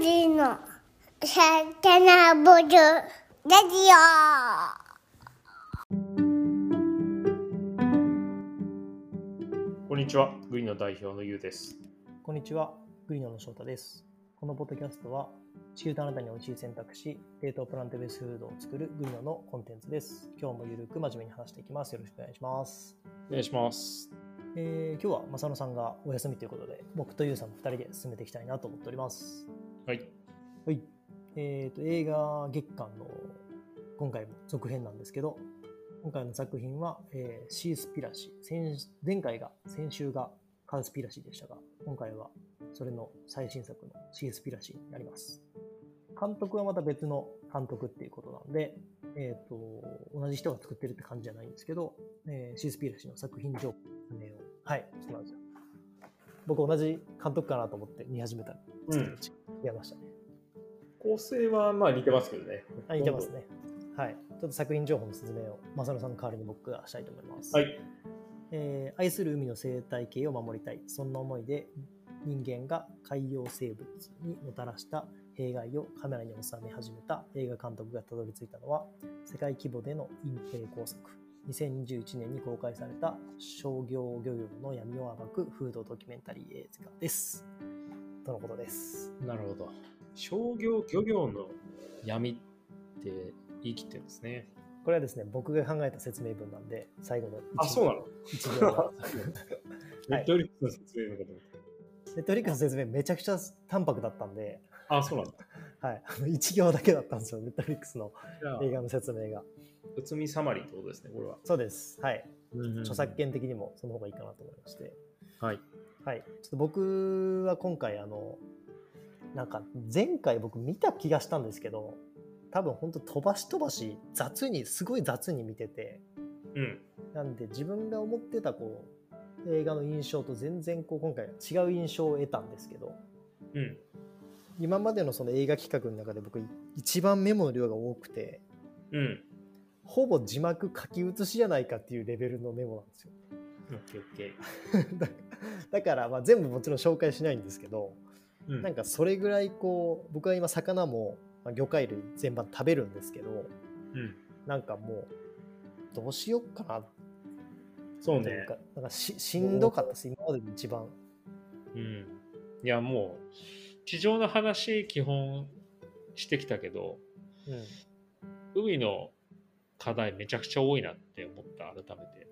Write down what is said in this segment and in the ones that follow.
時のさかなぼるラジこんにちは、グリの代表のゆうです。こんにちは、グリノの翔太です。このポッドキャストは、地球とあなたに美味しい選択肢、冷凍プラントベースフードを作るグリノのコンテンツです。今日もゆるく真面目に話していきます。よろしくお願いします。お願いします。えー今日は正野さんがお休みということで、僕とゆうさんの2人で進めていきたいなと思っております。はい。はい。えっ、と、映画月間の今回も続編なんですけど、今回の作品は、えーシースピラシー。先前回が、先週がカウスピラシーでしたが、今回はそれの最新作のシースピラシーになります。監督はまた別の監督っていうことなんで、えっ、と、同じ人が作ってるって感じじゃないんですけど、えーシースピラシーの作品情報の説明を、はい、してますよ。僕同じ監督かなと思って見始めたら、うん違いましたね。構成はまあ似てますけどね。あ、似てますね。はい。ちょっと作品情報の説明を、正野さんの代わりに僕がしたいと思います。はい。えー愛する海の生態系を守りたい。そんな思いで人間が海洋生物にもたらした弊害をカメラに収め始めた映画監督がたどり着いたのは、世界規模での隠蔽工作。2021年に公開された商業漁業の闇を暴くフードドキュメンタリー映画です。とのことです。なるほど。商業漁業の闇って言い切ってるんですね。これはですね、僕が考えた説明文なんで、最後のあ、そうなの？ネットフリックスの説明のこと。ネットフリックスの説明めちゃくちゃ淡白だったんで、あ、そうなんだ。はい、あの1行だけだったんですよ、ネットフリックスの映画の説明が。うつみサマリーってことですね、これは。そうです。はい。著著作権的にもその方がいいかなと思いまして。はい。はい。ちょっと僕は今回、あの、なんか前回僕見た気がしたんですけど、多分本当飛ばし飛ばし、雑に、すごい雑に見てて、うん。なんで自分が思ってたこう、映画の印象と全然こう今回違う印象を得たんですけど、うん。今までのその映画企画の中で僕一番メモの量が多くてうん。ほぼ字幕書き写しじゃないかっていうレベルのメモなんですよ。だだからまあ全部もちろん紹介しないんですけどうん。なんかそれぐらいこう僕は今魚もまあ魚介類全般食べるんですけどうん。なんかもうどうしよっかなそうね。なんかししんどかったです今までで一番うん。いや、もう、地上の話、基本してきたけど、うん海の課題めちゃくちゃ多いなって思った、改めて。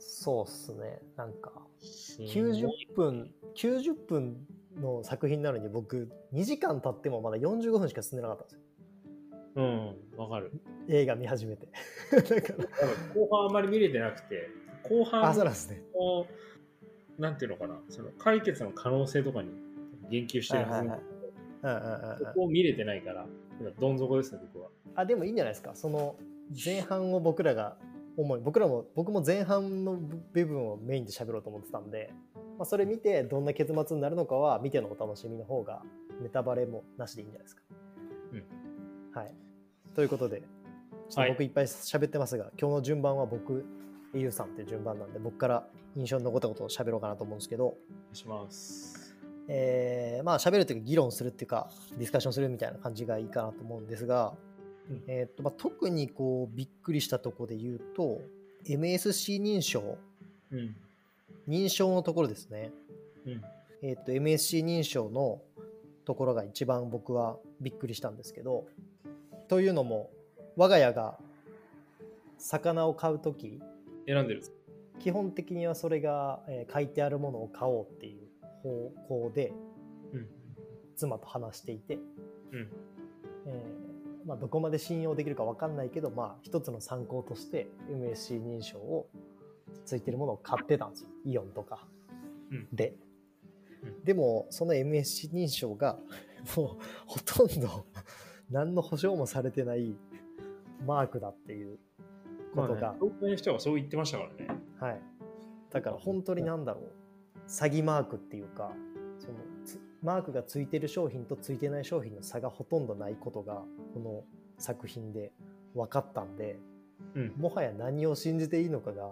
そうっすね。なんかすごい90分90分の作品なのに僕2時間経ってもまだ45分しか進んでなかったんですよ。うん、わかる。映画見始めて。だから。後半あんまり見れてなくて、後半あそうなんですね。の、なんていうのかな、その解決の可能性とかに言及してるはずなんだけど、うんうんうんうん。そこを見れてないから、今どん底ですね、僕は。あでもいいんじゃないですか。その前半を僕らが主に僕らも僕も前半の部分をメインで喋ろうと思ってたんで、まあ、それ見てどんな結末になるのかは見てのお楽しみの方がネタバレもなしでいいんじゃないですか。はい、ということでちょっと僕いっぱい喋ってますが、今日の順番は僕ゆうさんっていう順番なんで僕から印象に残ったことを喋ろうかなと思うんですけど、お願いします。えーまあ喋るというか議論するっていうかディスカッションするみたいな感じがいいかなと思うんですが、うんえーとまあ、特にこうびっくりしたところで言うと MSC 認証うん。認証のところですね、うん。えー、と MSC 認証のところが一番僕はびっくりしたんですけどというのも我が家が魚を買う時選んでる。基本的にはそれが、えー書いてあるものを買おうっていう方向でうん。妻と話していて、うん。えーまあ、どこまで信用できるか分かんないけど、まあ、一つの参考として MSC 認証をついてるものを買ってたんですよ。イオンとか。うん。で、うん。でもその MSC 認証が もうほとんど 何の保証もされてないマークだっていうことが、まあね、東京の人はそう言ってましたからね。はい、だから本当になんだろう。詐欺マークっていうかそのつマークがついてる商品とついてない商品の差がほとんどないことがこの作品で分かったんでうん。もはや何を信じていいのかが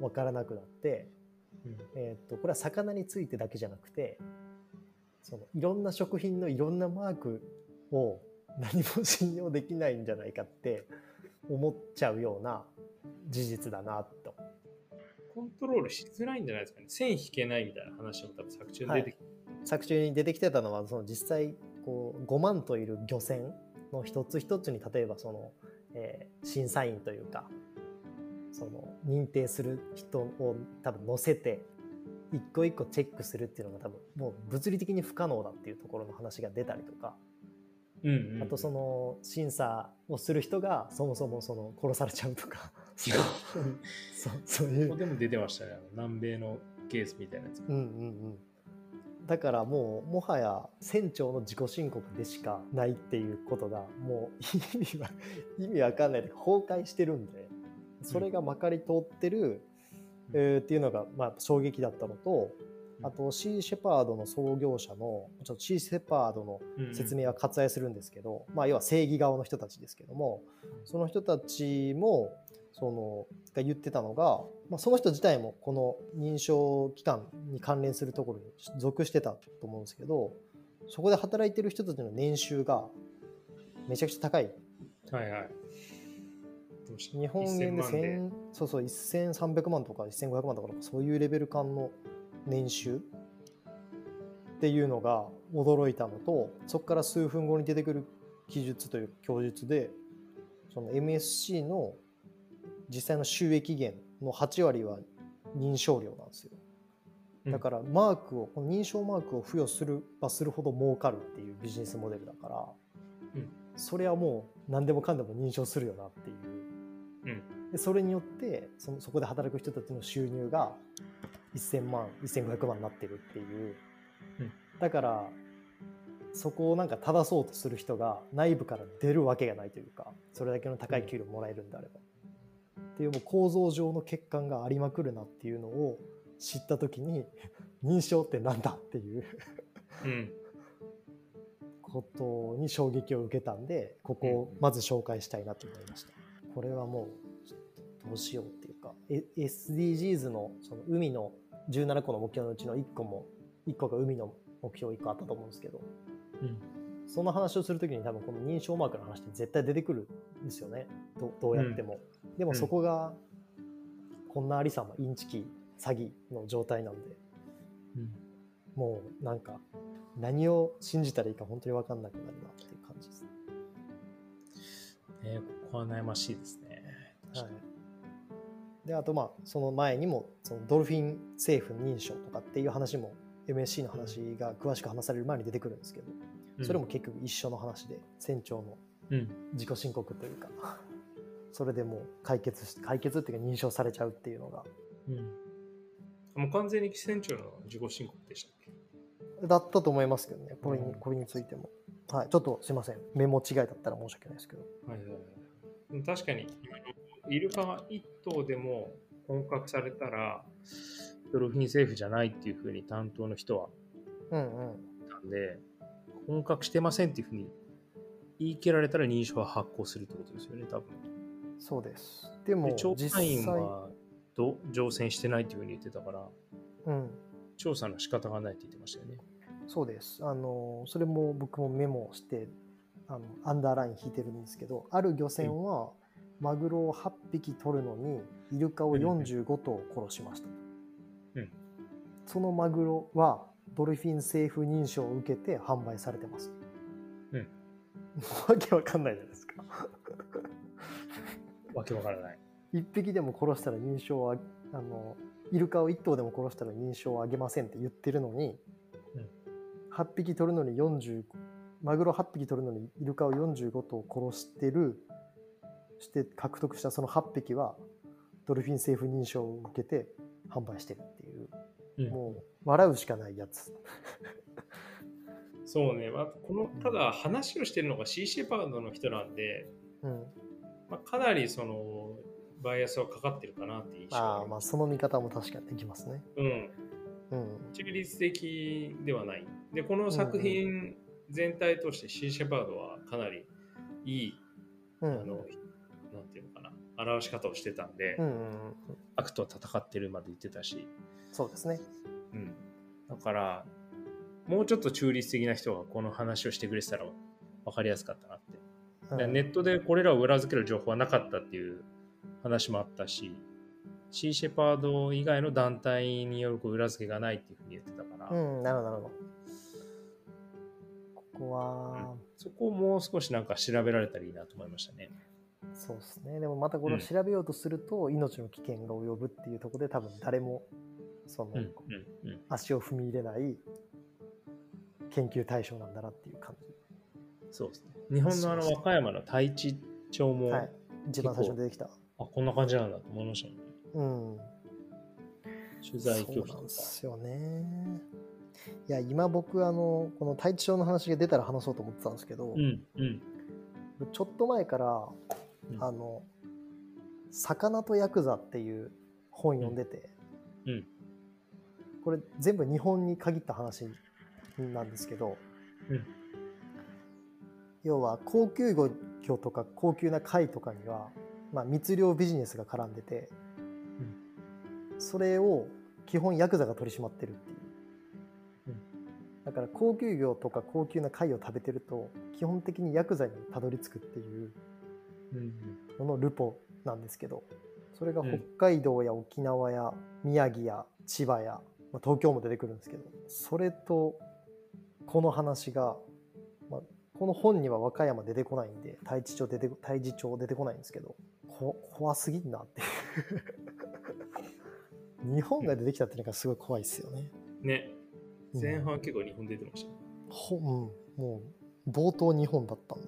分からなくなって、うんえーっとこれは魚についてだけじゃなくてそのいろんな食品のいろんなマークを何も信用できないんじゃないかって思っちゃうような事実だなと。コントロールしづらいんじゃないですかね。線引けないみたいな話も多分作中に出てきて、作中に出てきてたのはその実際こう5万といる漁船の一つ一つに例えばその、えー審査員というかその認定する人を多分乗せて一個一個チェックするっていうのが多分もう物理的に不可能だっていうところの話が出たりとかうんうんあとその審査をする人がそもそもその殺されちゃうとか そうそういうここでも出てましたね。南米のケースみたいなやつ。うんうんうんだからもうもはや船長の自己申告でしかないっていうことがもう意味は意味わかんないで崩壊してるんでそれがまかり通ってる、うん。えーっていうのがまあ衝撃だったのとあとシー・シェパードの創業者のちょっとシー・シェパードの説明は割愛するんですけど、まあ、要は正義側の人たちですけどもその人たちもそのが言ってたのが、まあ、その人自体もこの認証機関に関連するところに属してたと思うんですけどそこで働いてる人たちの年収がめちゃくちゃ高い。はいはい。日本円で1000万で。1000そうそう1300万とか1500万とかそういうレベル感の年収？っていうのが驚いたのとそこから数分後に出てくる記述という供述でその MSC の実際の収益源の8割は認証料なんですよ。だからマークをこの認証マークを付与するばするほど儲かるっていうビジネスモデルだから、うん。それはもう何でもかんでも認証するよなっていう。うん。でそれによってそのそこで働く人たちの収入が1000万1500万になってるっていう、うん。だからそこをなんか正そうとする人が内部から出るわけがないというかそれだけの高い給料もらえるんであれば、っていうもう構造上の欠陥がありまくるなっていうのを知った時に 認証ってなんだっていううん。ことに衝撃を受けたんでここをまず紹介したいなと思いました。これはもうどうしようっていうかえ SDGs のその海の17個の目標のうちの1個も1個が海の目標1個あったと思うんですけど。うんその話をするときに多分この認証マークの話って絶対出てくるんですよね。どどうやっても、でもそこがこんなありさまインチキ詐欺の状態なんで。うん。もうなんか何を信じたらいいか本当に分かんなくなるなっていう感じですね。ねここは悩ましいですね。はい、であとまあその前にもそのドルフィン政府認証とかっていう話も MSC の話が詳しく話される前に出てくるんですけど、それも結局一緒の話で船長のうん、自己申告というか。それでもう解決し解決っていうか認証されちゃうっていうのが。うん。もう完全に船長の自己申告でしたっけ？だったと思いますけどね。これにうん。これについても、はい、ちょっとすいません。メモ違いだったら申し訳ないですけど。はいはいはい。確かに、イルカが1頭でも本格されたら、ドルフィン政府じゃないっていうふうに担当の人はうんうん。たんで、本格してませんっていうふうに言い切られたら認証は発行するってことですよね、多分。そうですでもで、調査員はど乗船してないっていうふうに言ってたから、うん調査の仕方がないって言ってましたよね。そうです。あの、それも僕もメモして、あの、アンダーライン引いてるんですけど、ある漁船は、マグロを8匹取るのに、イルカを45頭殺しましたと。うんそのマグロは、ドルフィン政府認証を受けて販売されてます。うん わけわかんないじゃないですか。わけわからない。一匹でも殺したら認証はあのイルカを1頭でも殺したら認証をあげませんって言ってるのに、うん8匹取るのに40マグロ8匹取るのにイルカを45頭殺してるして獲得したその8匹はドルフィン政府認証を受けて販売してるっていう、うん。もう笑うしかないやつ。そうね、まあ、このただ話をしてるのがシー・シェパードの人なんで、うん。まあ、かなりそのバイアスはかかってるかなっていう印象ああまあ。その見方も確かにできますね。うん、うん。中立的ではない。で、この作品全体としてシー・シェパードはかなりいい、うん。あの、なんていうのかな、表し方をしてたんで、うんうんうん。悪と戦ってるまで言ってたし、そうですねうん。だから、もうちょっと中立的な人がこの話をしてくれてたら分かりやすかったなって。でネットでこれらを裏付ける情報はなかったっていう話もあったし、シーシェパード以外の団体による裏付けがないっていうふうに言ってたから、うん、なるほど、なるほど。ここは、そこをもう少しなんか調べられたらいいなと思いましたね。そうですね。でもまたこれを調べようとすると、命の危険が及ぶっていうところで多分誰も、その。足を踏み入れない研究対象なんだなっていう感じ。そうですね。日本のあの和歌山の太一町も、はい。一番最初に出てきた。あ、こんな感じなんだと思いましたね。うん。取材拒否そうなんとかで。すよね。いや、今僕、あの、この太地町の話が出たら話そうと思ってたんですけど、うんうん。ちょっと前から、うんあの、魚とヤクザっていう本読んでて、うんうんこれ全部日本に限った話なんですけど、うん。要は高級魚とか高級な貝とかには、まあ、密漁ビジネスが絡んでて、それを基本ヤクザが取り締まってるっていう、うん。だから高級魚とか高級な貝を食べてると基本的にヤクザにたどり着くっていううんうん。ののルポなんですけどそれがうん。北海道や沖縄や宮城や千葉や、まあ、東京も出てくるんですけどそれとこの話が、まあ、この本には和歌山出てこないんで太地町出て太地町出てこないんですけどこ怖すぎんなって 日本が出てきたっていうのがすごい怖いですよね。ね、うん前半結構日本出てましたね。ほうん、もう冒頭日本だったんで。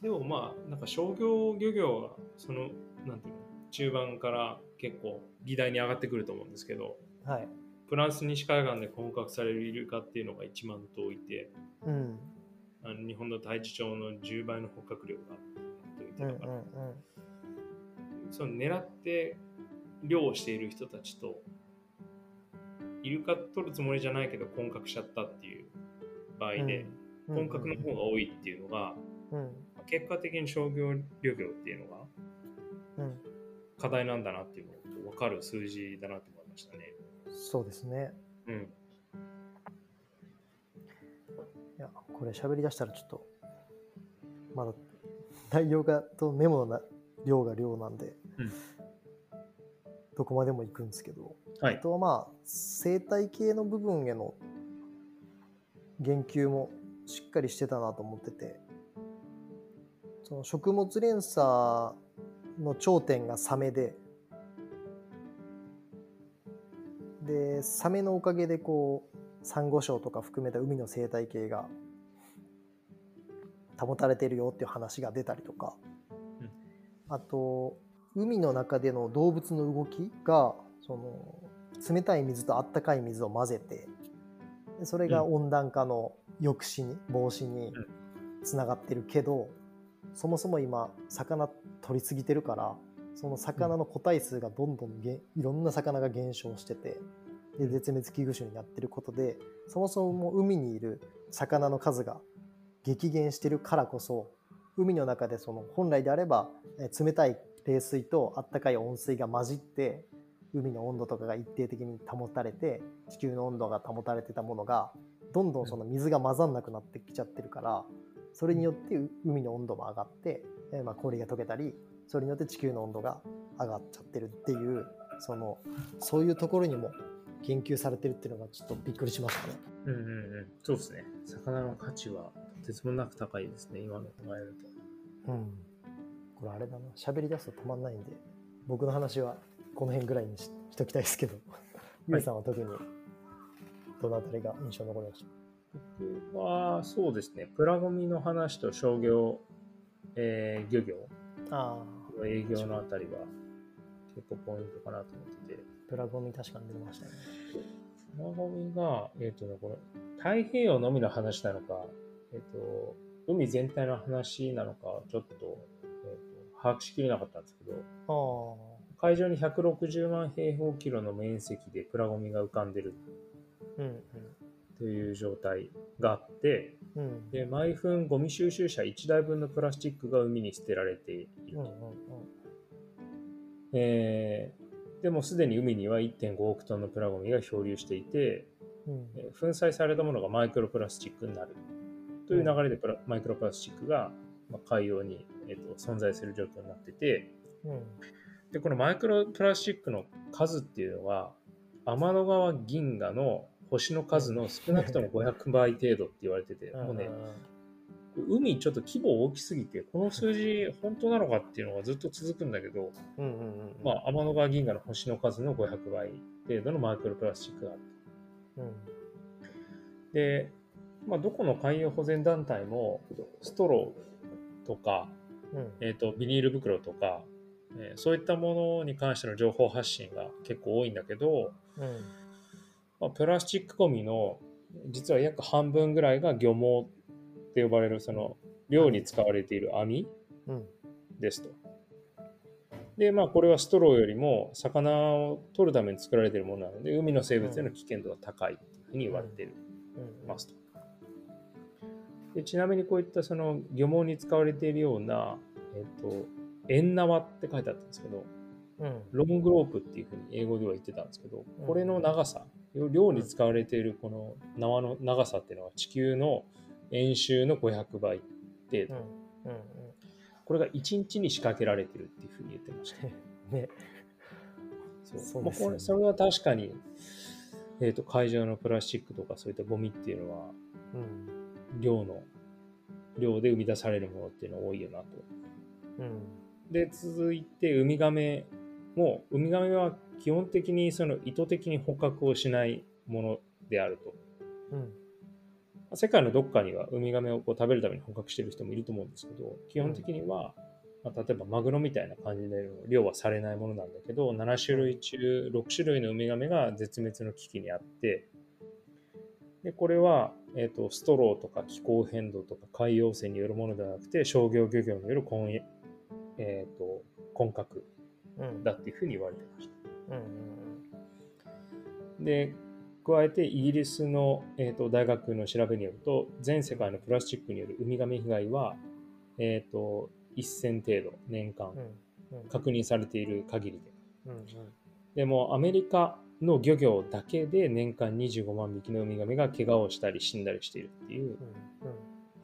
でもまあ、なんか商業漁業が、その、なんていうの、中盤から結構議題に上がってくると思うんですけど、はい。フランス西海岸で捕獲されるイルカっていうのが1万頭いて、うん。あの日本の太地町の10倍の捕獲量がと言ってたから、うんうんうん。その狙って漁をしている人たちと、イルカ取るつもりじゃないけど混獲しちゃったっていう場合で、うん混獲の方が多いっていうのが、うん結果的に商業漁業っていうのがうん、課題なんだなっていうのが分かる数字だなと思いましたね。そうですね。うん。いや、これ喋り出したらちょっと、まだ内容がとメモのな量が量なんで、うんどこまでも行くんですけど、あはい。とはまあ、生態系の部分への言及もしっかりしてたなと思ってて、その食物連鎖の頂点がサメで、で、サメのおかげでこう、サンゴ礁とか含めた海の生態系が保たれてるよっていう話が出たりとか、うん。あと、海の中での動物の動きが、その、冷たい水とあったかい水を混ぜて、でそれが温暖化の抑止に、防止にうん。つながってるけど、そもそも今、魚取りすぎてるから、その魚の個体数がどんどんげいろんな魚が減少してて、で絶滅危惧種になってることで、そもそも海にいる魚の数が激減してるからこそ、海の中でその本来であればえー冷たい冷水とあったかい温水が混じって海の温度とかが一定的に保たれて地球の温度が保たれてたものがどんどんその水が混ざんなくなってきちゃってるからそれによってう海の温度も上がって、えーまあ氷が溶けたりそれによって地球の温度が上がっちゃってるっていうそのそういうところにも研究されてるっていうのがちょっとびっくりしましたね。うんうんうん。そうですね。魚の価値はとてつもなく高いですね。今の考えると。うん。これあれだな。喋り出すと止まんないんで、僕の話はこの辺ぐらいにししときたいですけど、ゆうさんは特にどのあたりが印象に残りまし僕は、そうですね。プラゴミの話と商業、えー漁業、たああ、営業のあたりは結構ポイントかなと思ってて。プラゴミ確かに出ましたね。プラゴミが、えっ、とね、これ、太平洋のみの話なのか、えっ、と、海全体の話なのか、ちょっと、えーと把握しきれなかったんですけど、海上に160万平方キロの面積でプラゴミが浮かんでるうんという状態があって、うん。うん。で毎分ゴミ収集車1台分のプラスチックが海に捨てられていると。うんうんうん。えーでもすでに海には1.5億トンのプラゴミが漂流していて、うんえー粉砕されたものがマイクロプラスチックになるという流れでプラマイクロプラスチックが、まあ、海洋に、えー、と存在する状況になっててうんでこのマイクロプラスチックの数っていうのは天の川銀河の星の数の少なくとも 500倍程度って言われてて、もうね、海ちょっと規模大きすぎて、この数字本当なのかっていうのがずっと続くんだけど、まあ、天の川銀河の星の数の500倍程度のマイクロプラスチックがあるうん。と。で、まあ、どこの海洋保全団体も、ストローとか、うん。えー、とビニール袋とか、えーそういったものに関しての情報発信が結構多いんだけど、うんまあ、プラスチックゴミの実は約半分ぐらいが漁網って呼ばれるその漁に使われている網うん。ですと。で、まあこれはストローよりも魚を取るために作られているものなので、海の生物への危険度が高いっていうふうに言われていますと。でちなみにこういったその漁網に使われているような、えっ、と、円縄って書いてあったんですけど、うん。ロングロープっていうふうに英語では言ってたんですけど、これの長さ、漁に使われているこの縄の長さっていうのは地球の円周の500倍程度。うんうんこれが1日に仕掛けられてるっていうふうに言ってました。う んねそうそうねまあこれそれは確かに、えー、と海上のプラスチックとかそういったゴミっていうのはうん量の量で生み出されるものっていうのは多いよなと。うんで続いてウミガメもウミガメは基本的にその意図的に捕獲をしないものであると。うん世界のどっかにはウミガメをこう食べるために捕獲してる人もいると思うんですけど基本的には、まあ、例えばマグロみたいな感じで漁はされないものなんだけど7種類中6種類のウミガメが絶滅の危機にあってでこれは、えー、とストローとか気候変動とか海洋汚染によるものではなくて商業漁業による根,、えー、と根格うんだっていうふうに言われてました。うんで加えてイギリスの、えー、と大学の調べによると全世界のプラスチックによるウミガメ被害は、えー、と1000程度年間確認されている限りで。うんうん。でもアメリカの漁業だけで年間25万匹のウミガメが怪我をしたり死んだりしているっていう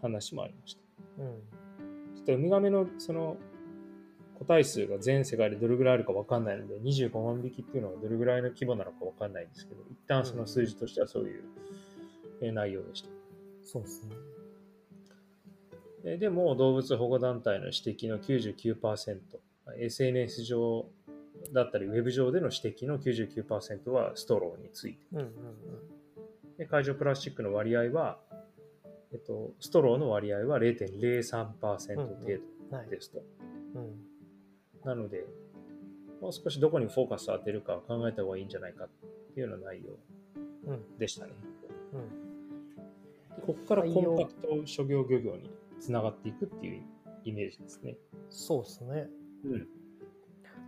話もありました。うん。うんちょっとウミガメのその個体数が全世界でどれぐらいあるか分かんないので25万匹っていうのがどれぐらいの規模なのか分かんないんですけど一旦その数字としてはそういうえー内容でした。そうですね。えーでも動物保護団体の指摘の 99%SNS 上だったりウェブ上での指摘の99%はストローについて。うんうんで海上プラスチックの割合は、えっと、ストローの割合は0.03%程度うん。はい。ですと、うんなのでもう少しどこにフォーカスを当てるかを考えた方がいいんじゃないかっていうような内容うん。でしたね。うん。でここからコンパクト諸業漁業につながっていくっていうイメージですね。そうですね。うん。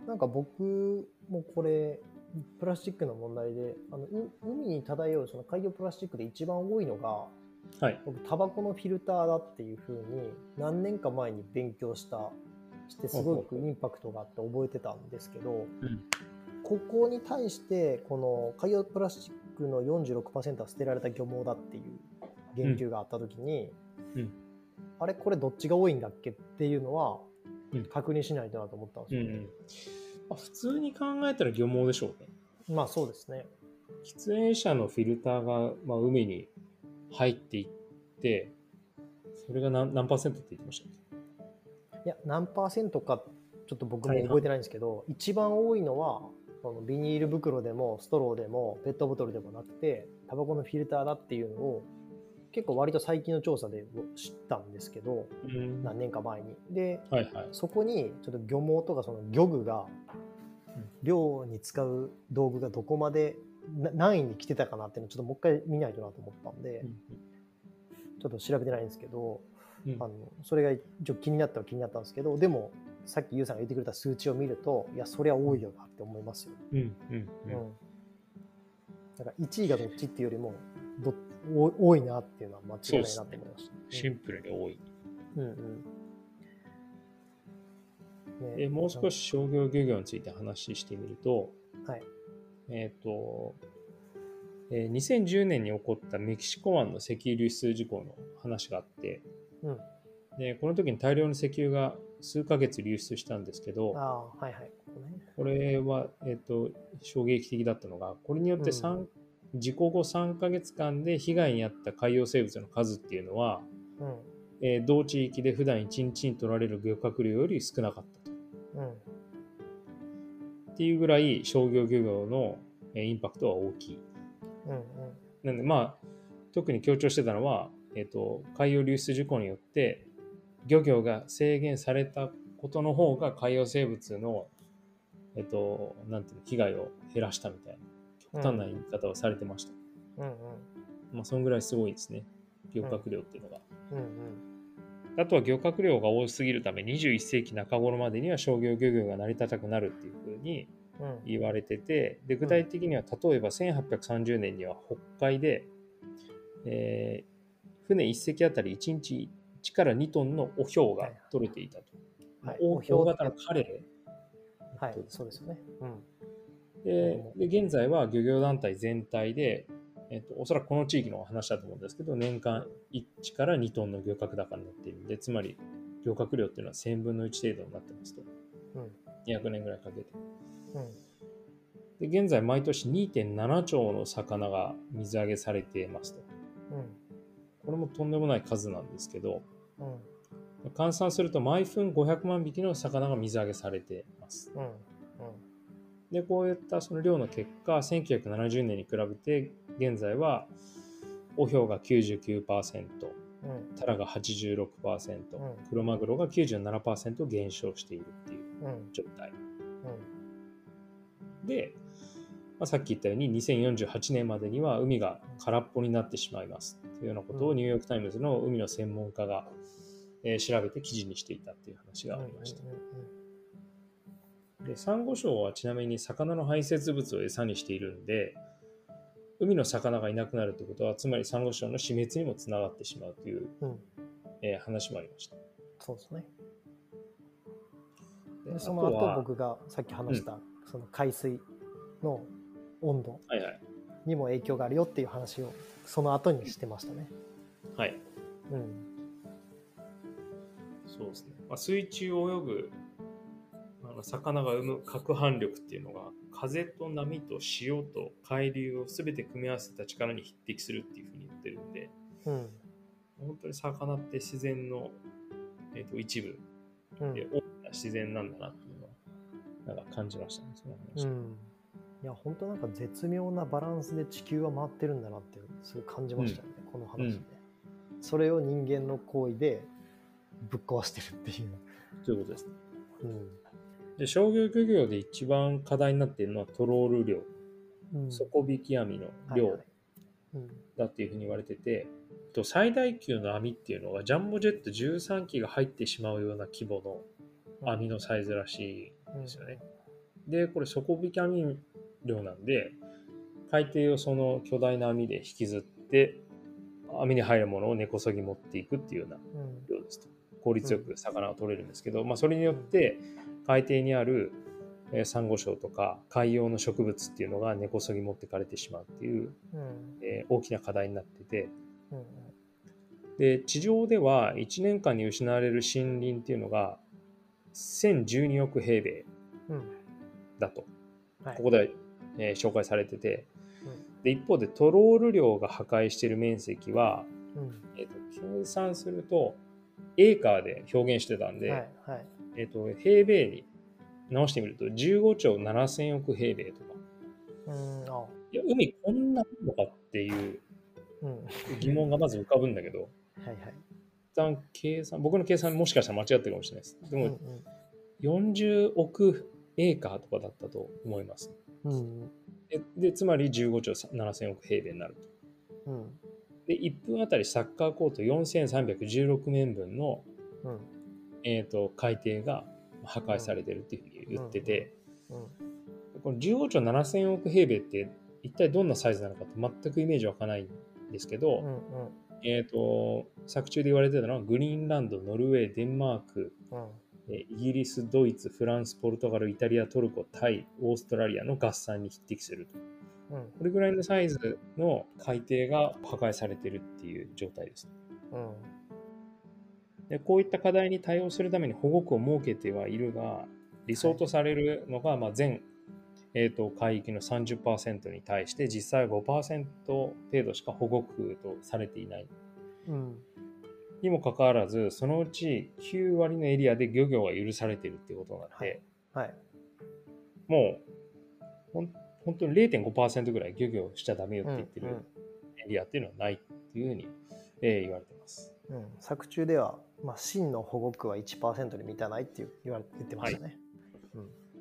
なんか僕もこれプラスチックの問題であのう海に漂うその海洋プラスチックで一番多いのがはい。僕タバコのフィルターだっていうふうに何年か前に勉強したしてすごくインパクトがあって覚えてたんですけど、うん。ここに対してこの海洋プラスチックの46%は捨てられた漁網だっていう言及があった時に、うん。あれこれどっちが多いんだっけっていうのはうん。確認しないとなと思ったんですよ。ね。まあ、普通に考えたら漁網でしょうね。まあそうですね。喫煙者のフィルターが、まあ、海に入っていってそれが何何パーセントって言ってましたっけ？いや何パーセントかちょっと僕も覚えてないんですけど、一番多いのはそのビニール袋でもストローでもペットボトルでもなくてタバコのフィルターだっていうのを結構割と最近の調査で知ったんですけどうん。何年か前に。ではいはい。そこにちょっと漁網とかその漁具がうん。漁に使う道具がどこまでな何位に来てたかなっていうのをちょっともう一回見ないとなと思ったんで、うん。ちょっと調べてないんですけど、うん。あのそれが一応気になったは気になったんですけどでもさっきユウさんが言ってくれた数値を見るといやそりゃ多いよなって思いますよ。うんうんうん。うん。だから1位がどっちっていうよりもどお多いなっていうのは間違いないなと思いました。シンプルに多い。うんうん。ねでもう少し商業漁業について話してみると、はい。えっ、と、えー2010年に起こったメキシコ湾の石油流出事故の話があって、うん。でこの時に大量の石油が数ヶ月流出したんですけど、はいはい。ね。これは、えっと衝撃的だったのが、これによって三事故後3ヶ月間で被害に遭った海洋生物の数っていうのは、うん。えー同地域で普段1日に取られる漁獲量より少なかったと。うん。っていうぐらい商業漁業のえーインパクトは大きい。うん。うん。なんでまあ特に強調してたのは、えっと海洋流出事故によって漁業が制限されたことの方が海洋生物の、えっとなんていうの被害を減らしたみたいな極端な言い方をされてました。うん。うん。まあそんぐらいすごいですね漁獲量っていうのが。うん。うん。あとは漁獲量が多すぎるため21世紀中頃までには商業漁業が成り立たなくなるっていうふうにうん。言われててで具体的には例えば1830年には北海で、えー船1隻あたり1日1から2トンのお氷が取れていたと。はい大型のカレはいそうで。すよね。うん。ーでで現在は漁業団体全体で、えっとおそらくこの地域の話だと思うんですけど年間1から2トンの漁獲高になっているんでつまり漁獲量っていうのは1000分の1程度になってますとうん。200年ぐらいかけて。うん。で現在毎年2.7兆の魚が水揚げされていますと。うん。これもとんでもない数なんですけど、うん。換算すると毎分500万匹の魚が水揚げされています。うん。で、こういったその量の結果、1970年に比べて現在は、オヒョウが99%、うん。タラが86%、うんクロマグロが97%減少しているっていううん。状態。うん。で、まあ、さっき言ったように2048年までには海が空っぽになってしまいますというようなことをうんニューヨーク・タイムズの海の専門家が、えー調べて記事にしていたっていう話がありました。でサンゴ礁はちなみに魚の排泄物を餌にしているんで海の魚がいなくなるということはつまりサンゴ礁の死滅にもつながってしまうという、うん。うん。えー話もありました。そうですね。ででその後僕がさっき話した、その海水の温度にも影響があるよっていう話をその後にしてましたね。はいうん。そうですね。まあ、水中を泳ぐあの魚が生む攪拌力っていうのが風と波と潮と海流を全て組み合わせた力に匹敵するっていうふうに言ってるんでうん。本当に魚って自然の、えー、と一部うん。で大きな自然なんだなっていうのはなんか感じましたね。その話うん。いや、本当なんか絶妙なバランスで地球は回ってるんだなって、すごい感じましたよね、この話で、それを人間の行為でぶっ壊してるっていう。ということですね。うん。で商業漁業で一番課題になっているのはトロール量、うん、底引き網の量。だっていうふうに言われてて、と最大級の網っていうのがジャンボジェット13機が入ってしまうような規模の網のサイズらしいんですよね。で、これ底引き網量なんで、海底をその巨大な網で引きずって、網に入るものを根こそぎ持っていくっていうようなうん。量ですと。効率よく魚が取れるんですけど、まあ、それによって海底にある、えーサンゴ礁とか海洋の植物っていうのが根こそぎ持ってかれてしまうっていう、うん。えー大きな課題になってて、うん。で地上では1年間に失われる森林っていうのが1012億平米うん。だとはい。ここで、えー紹介されててうんで一方でトロール量が破壊している面積は、うん。えー、と計算するとエーカーで表現してたんで、はい。はい。えー、と平米に直してみると15兆7000億平米とかうん。あいや海こんなのかっていううん。はい疑問がまず浮かぶんだけど はい。一旦計算僕の計算もしかしたら間違ってるかもしれないですでも、うん。40億エーカーとかだったと思います。うん。うん。で、でつまり15兆7000億平米になると。うん。で、1分あたりサッカーコート4316面分の、うん。えー、と海底が破壊されてるっていうふうに言ってて、うん。この15兆7000億平米って一体どんなサイズなのかって全くイメージ湧かないんですけど、うん。うん。えー、と作中で言われてたのはグリーンランド、ノルウェー、デンマーク、うん。えーイギリス、ドイツ、フランス、ポルトガル、イタリア、トルコ、タイ、オーストラリアの合算に匹敵すると。うんこれぐらいのサイズの海底が破壊されてるっていう状態です。うんでこういった課題に対応するために保護区を設けてはいるが、理想とされるのが、まあ、全、えー、と海域の30%に対して、実際は5%程度しか保護区とされていない。うんにもかかわらず、そのうち9割のエリアで漁業が許されているっていうことになって、はいもうほん本当に0.5%ぐらい漁業しちゃダメよって言ってるうんうんエリアっていうのはないっていうふうに、えー言われてます。うん、作中では、まあ、真の保護区は1%に満たないっていう言われてましたね。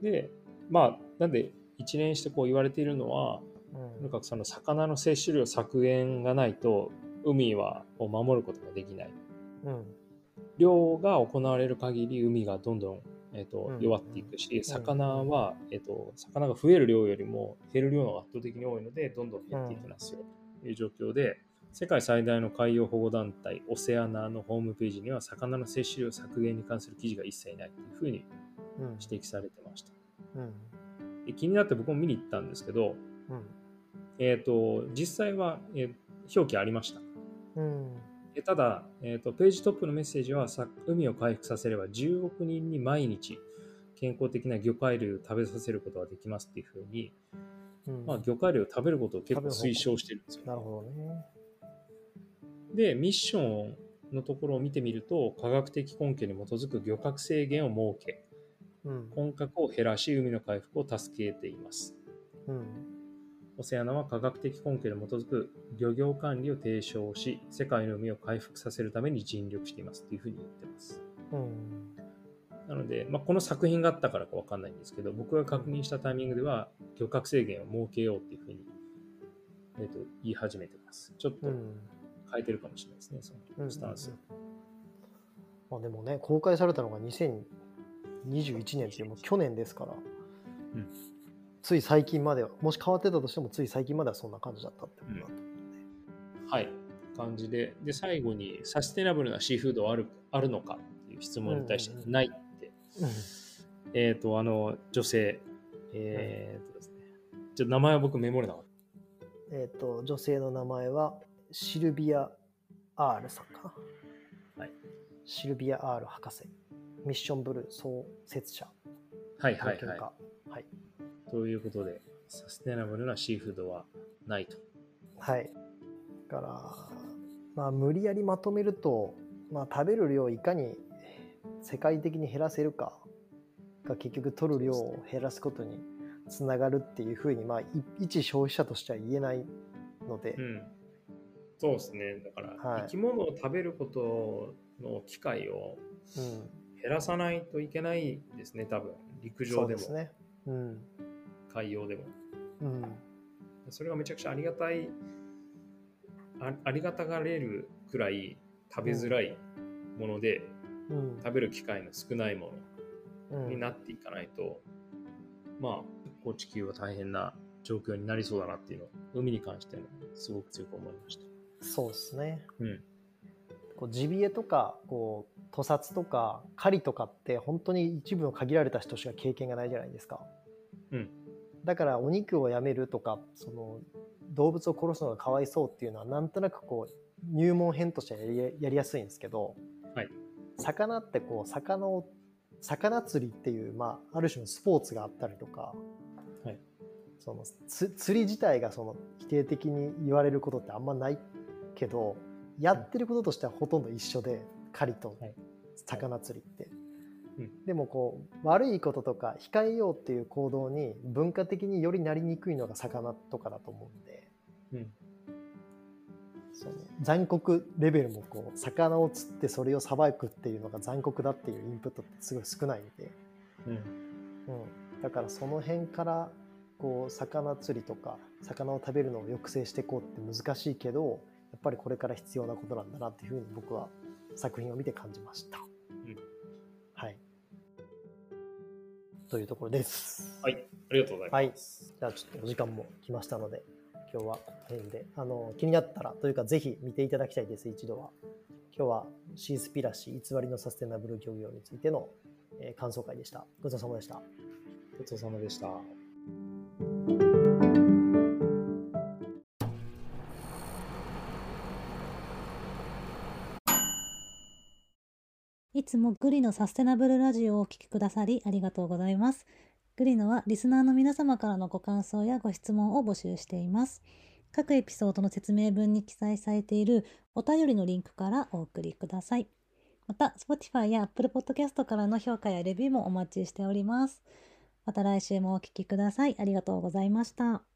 で、まあ、なんで一連してこう言われているのは、うんとにかくその魚の摂取量削減がないと海はを守ることができない。うん漁が行われる限り海がどんどん、えーとうん弱っていくし、魚は、えー、と魚が増える量よりも減る量が圧倒的に多いのでどんどん減っていきますよ。という状況で世界最大の海洋保護団体オセアナのホームページには魚の摂取量削減に関する記事が一切ないというふうにうん。指摘されてました。うん。で気になって僕も見に行ったんですけど、うん。えー、と実際は、えー表記ありました。うん。えただ、えーと、ページトップのメッセージはさ海を回復させれば10億人に毎日健康的な魚介類を食べさせることができますっていうふうに、うんまあ、魚介類を食べることを結構推奨してるんですよ。なるほどね。で、ミッションのところを見てみると、科学的根拠に基づく漁獲制限を設け、うん混獲を減らし、海の回復を助けています。うんオセアナは科学的根拠に基づく漁業管理を提唱し、世界の海を回復させるために尽力していますっていうふうに言ってます。うんなので、まあ、この作品があったからかわかんないんですけど、僕が確認したタイミングでは、漁獲制限を設けようっていうふうに、えー、と言い始めてます。ちょっとうん変えてるかもしれないですね、そうんのスタンス。まあ、でもね公開されたのが2021年っていうもう去年ですから、うんつい最近まではもし変わってたとしてもつい最近まではそんな感じだったってことだと、はい。感じで、で、最後に、サステナブルなシーフードはあるあるのかっていう質問に対して、うんうんうん。ないって、えっ、と、あの、女性、えっ、とですね、ちょっと名前は僕メモれなかっえっ、と女性の名前はシルビア・アールさんかな、はい、シルビア・アール博士。ミッションブルー創設者。た。はいはいはい。はいということで、サステナブルなシーフードはないと。はい。だから、まあ、無理やりまとめると、まあ、食べる量をいかに世界的に減らせるかが結局取る量を減らすことにつながるっていうふうに、まあ、い一消費者としては言えないので、うん。そうですね。だから、はい生き物を食べることの機会をうん減らさないといけないですね、多分。陸そ上でも、うですね。うん海洋でも。うんそれがめちゃくちゃありがたい、あありがたがれるくらい食べづらいもので、うん食べる機会の少ないもうんのになっていかないと、まあ、こう地球は大変な状況になりそうだなっていうのを、海に関してもすごく強く思いました。そうですね。うん。こうジビエとかこう屠殺とか狩りとかって本当に一部の限られた人しか経験がないじゃないですか。うんだからお肉をやめるとかその動物を殺すのがかわいそうっていうのはなんとなくこう入門編としてはやりやすいんですけど、はい。魚ってこう魚を魚釣りっていう、まあ、ある種のスポーツがあったりとか、はい。そのつ釣り自体がその否定的に言われることってあんまないけどやってることとしてはほとんど一緒で狩りとはい。魚釣りって。うんでもこう悪いこととか控えようっていう行動に文化的によりなりにくいのが魚とかだと思うんでうん。その残酷レベルもこう魚を釣ってそれをさばくっていうのが残酷だっていうインプットってすごい少ないんで、うん。うん、だからその辺からこう魚釣りとか魚を食べるのを抑制していこうって難しいけどやっぱりこれから必要なことなんだなっていうふうに僕は作品を見て感じました。というところです。はい。ありがとうございます。じゃあちょっとお時間も来ましたので、今日はこの辺で、あの、気になったらというかぜひ見ていただきたいです、一度は。今日はシースピラシー偽りのサステナブル漁業についての、えー感想会でした。ごちそうさまでした。ごちそうさまでした。つもグリのサステナブルラジオをお聴きくださりありがとうございます。グリノはリスナーの皆様からのご感想やご質問を募集しています。各エピソードの説明文に記載されているお便りのリンクからお送りください。また、Spotify や Apple Podcast からの評価やレビューもお待ちしております。また来週もお聴きください。ありがとうございました。